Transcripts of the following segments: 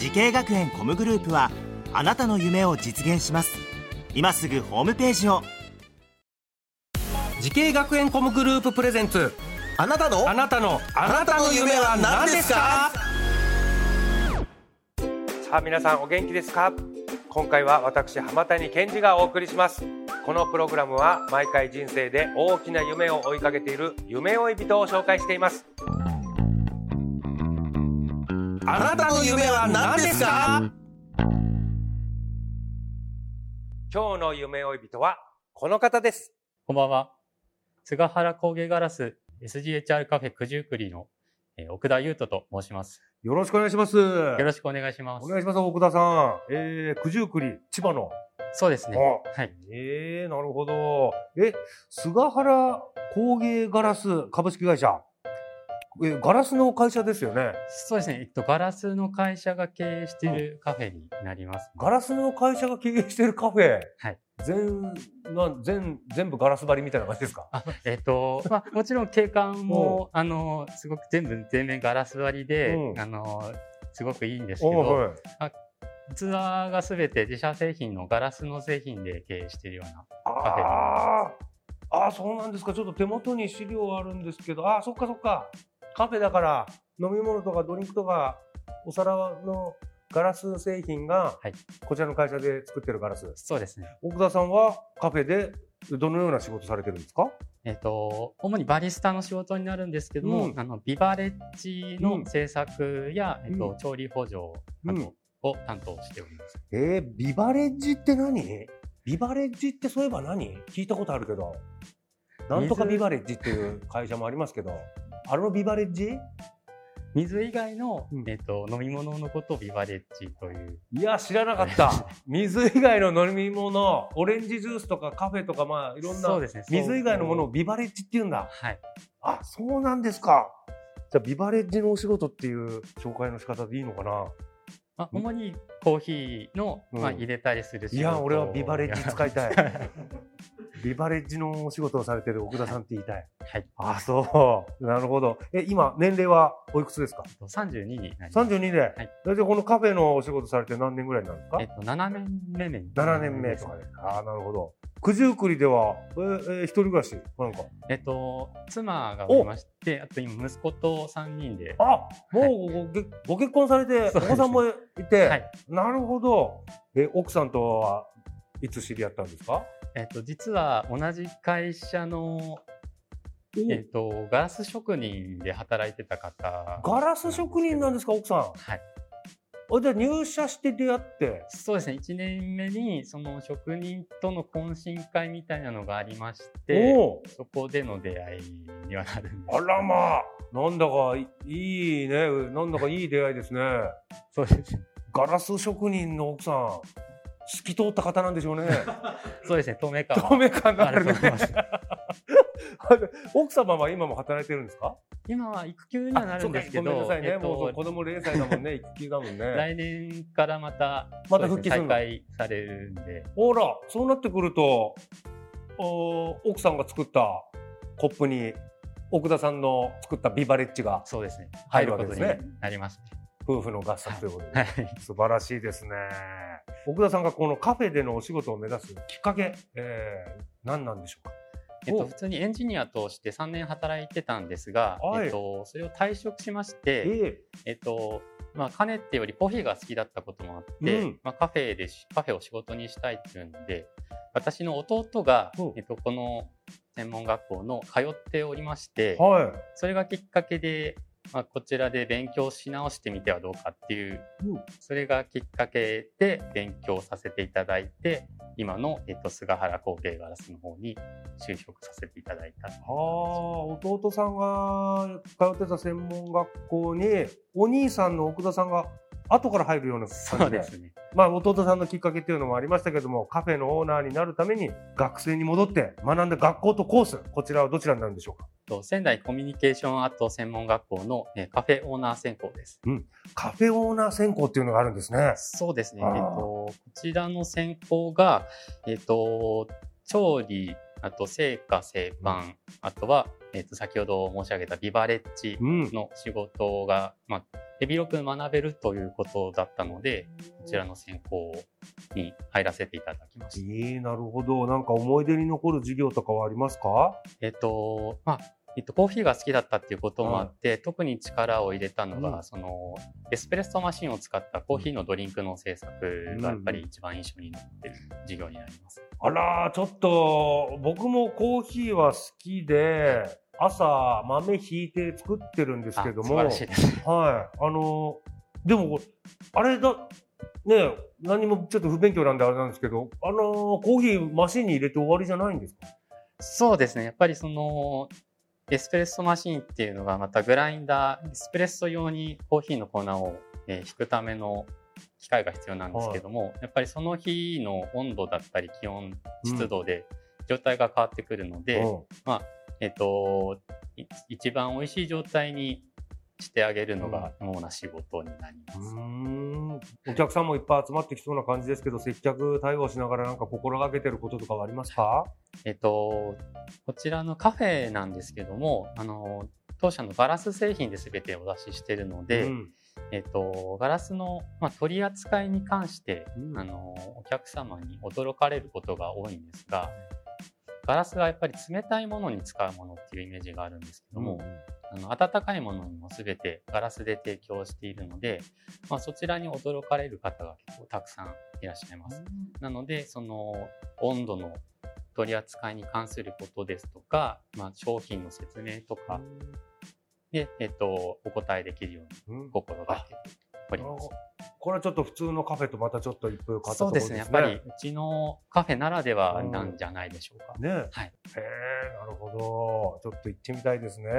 滋慶学園 COMグループはあなたの夢を実現します。今すぐホームページを。滋慶学園 COMグループプレゼンツ。あなたの？あなたの。あなたの夢は何ですか？さあ皆さんお元気ですか？今回は私浜谷健司がお送りします。このプログラムは毎回人生で大きな夢を追いかけている夢追い人を紹介していますあなたの夢は何ですか？今日の夢追い人はこの方ですこんばんは。菅原工芸ガラス SGHR カフェ九十九里の、えー奥田優斗と申します。よろしくお願いしますよろしくお願いします。お願いします奥田さんえー、九十九里千葉のそうですね。あはい。ええなるほど。え、菅原工芸ガラス株式会社。え、ガラスの会社ですよね。そうですね。えっと、ガラスの会社が経営しているカフェになります、ガラスの会社が経営しているカフェ。はい。全、な全、全部ガラス張りみたいな感じですか？あ、えっと、まあ、もちろん景観も、あの、すごく全部全面ガラス張りで、うんあの、すごくいいんですけおど、はい。器がすべて自社製品のガラスの製品で経営しているようなカフェああ。ああ、そうなんですか。ちょっと手元に資料あるんですけど、ああ、そっかそっか。カフェだから、飲み物とかドリンクとか、お皿のガラス製品が、はい。こちらの会社で作ってるガラス。そうですね。奥田さんはカフェでどのような仕事されてるんですか？えっと、主にバリスタの仕事になるんですけども、うん。あのビバレッジの制作や、えっとうん。調理補助などを担当しております。えー、ビバレッジって何？ビバレッジってそういえば何？聞いたことあるけど。なんとかビバレッジっていう会社もありますけど、あのビバレッジ？水以外の、うんえっと飲み物のことをビバレッジという。いや、知らなかった。水以外の飲み物、オレンジジュースとかカフェとか、まあ、いろんなそうですね。水以外のものをビバレッジって言うんだ。はい。あ、そうなんですか。じゃあ、ビバレッジのお仕事っていう紹介の仕方でいいのかな？まあ、主にコーヒーの、まあ、うん入れたりする仕事いや、俺はビバレッジ使いたい。はい。ビバレッジのお仕事をされてる奥田さんって言いたい。はい。あ、そう。なるほど。え、今、年齢はおいくつですか？32になります。?32 で。はい大体このカフェのお仕事されて何年ぐらいなんですか？えっと、7年目目に。7年目とかで。ああ、なるほど。九十九里では、えーえー一人暮らし？なんか。えっと、妻がおりまして、あと今、息子と3人で。あもうご,、げご結婚されて、お子さんもいて、はい。なるほど。え、奥さんとはいつ知り合ったんですか？えっと、実は同じ会社の、えっと、ガラス職人で働いてた方。ガラス職人なんですか、奥さん。はい。あじゃあ入社して出会って。そうですね。1年目に、その職人との懇親会みたいなのがありまして、おそこでの出会いにはなるんです。あらまあ、なんだかいいいね、なんだかいい出会いですね。そうです。ガラス職人の奥さん、透き通った方なんでしょうね。そうですね。透明感は透明感があるね。奥様は今も働いてるんですか？今は育休にはなるんですけあそうかごめんなど、さいね、えっもう子供0歳だもんね、育休だもんね。来年からまた、また復帰するね再開されるんで、ほら、そうなってくると、お奥さんが作ったコップに、奥田さんの作ったビバレッジがそうですね。入るわけですね入ることになりますね。夫婦の合作ということで、はい。素晴らしいですね。奥田さんがこのカフェでのお仕事を目指すきっかけ、えー、何なんでしょうか？えっと、お。普通にエンジニアとして3年働いてたんですが、はい。えっと、それを退職しまして、ええ。っと、まあ、かねてよりコーヒーが好きだったこともあって、うん。まあ、カフェでし、カフェを仕事にしたいっていうんで、私の弟がう。ん、えっと、この専門学校の通っておりまして、ー、はい。それがきっかけで、まあ、こちらで勉強し直してみてはどうかっていう、うんそれがきっかけで勉強させていただいて、今の、えっと、菅原工芸ガラスの方に就職させていただいた。はあ、弟さんが通ってた専門学校に、お兄さんの奥田さんが後から入るような感じでそうですね。まあ弟さんのきっかけっていうのもありましたけどもカフェのオーナーになるために学生に戻って学んだ学校とコースこちらはどちらになるんでしょうか？と仙台コミュニケーションアート専門学校の、えーカフェオーナー専攻です。カフェオーナー専攻っていうのがあるんですね。そうですね。えっと、こちらの専攻が、えっと、調理、あと製菓、製パン、あとは、えっと、先ほど申し上げたビバレッジうん。の仕事が、まあ、手広く学べるということだったので、こちらの専攻に入らせていただきました。ええなるほど。なんか思い出に残る授業とかはありますか？えっと、まあ、えっと、コーヒーが好きだったっていうこともあって、特に力を入れたのが、うんその、エスプレッソマシンを使ったコーヒーのドリンクの制作がやっぱり一番印象に残ってる授業になります。あらーちょっと僕もコーヒーは好きで朝豆ひいて作ってるんですけどもあ素晴らしいです。はい。あの、でも、あれだ、ね何もちょっと不勉強なんであれなんですけど、あの、コーヒーマシンに入れて終わりじゃないんですか？そうですね。やっぱりその、エスプレッソマシンっていうのがまたグラインダー、エスプレッソ用にコーヒーの粉を、えー引くための機械が必要なんですけども、やっぱりその日の温度だったり気温、湿度で状態が変わってくるので、うん。えっと、い一番美味しい状態にしてあげるのが主な仕事になります。お客さんもいっぱい集まってきそうな感じですけど、接客対応しながらなんか心がけてることとかはありますか？えっと、こちらのカフェなんですけども、あの、当社のガラス製品で全てお出ししているので、うん。えっと、ガラスの、まあ、取り扱いに関して、うん。あの、お客様に驚かれることが多いんですが、ガラスがやっぱり冷たいものに使うものっていうイメージがあるんですけども、あの温かいものにも全てガラスで提供しているので、まあ、そちらに驚かれる方が結構たくさんいらっしゃいます。なので、その温度の取り扱いに関することですとか、まあ、商品の説明とかで、えっと、お答えできるようにうん心がけております。これはちょっと普通のカフェとまたちょっと一風変わったところですすね。そうでね。やっぱり、うちのカフェならではなんじゃないでしょうか。ね。はい。へえ、なるほど。ちょっと行ってみたいですね。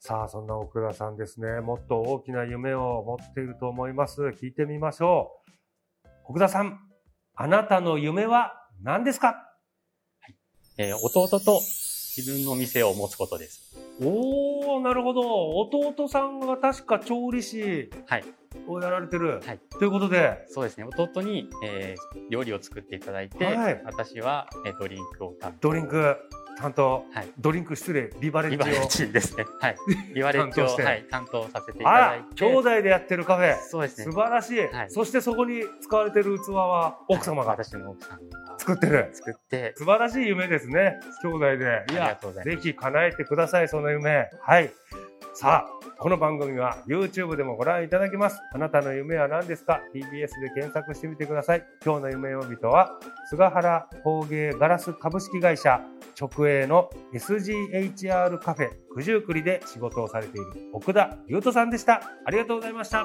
さあ、そんな奥田さんですね。もっと大きな夢を持っていると思います。聞いてみましょう。奥田さん、あなたの夢は何ですか？えー弟と自分の店を持つことです。おー、なるほど。弟さんが確か調理師はい。をやられてる。はい。ということで、そうですね。弟に、えー料理を作っていただいて、はい私は、えードリンクを担ドリンク担当、はい。ドリンク失礼、ビバレッジを。リバレッジですね。はい。リバレッジを、担当してはい、担当させていただい、て。兄弟でやってるカフェ。そうですね素。晴らしい,、はいそしてそこに使われてる器は奥様が私の奥さんが作ってる。作って、素晴らしい夢ですね。兄弟で。いやぜひ叶えてください、その夢。はい。さあ、この番組は YouTube でもご覧いただけます。あなたの夢は何ですか ?TBS で検索してみてください。今日の夢呼びとは、菅原工芸ガラス株式会社直営の SGHR カフェ九十九里で仕事をされている奥田優斗さんでした。ありがとうございました。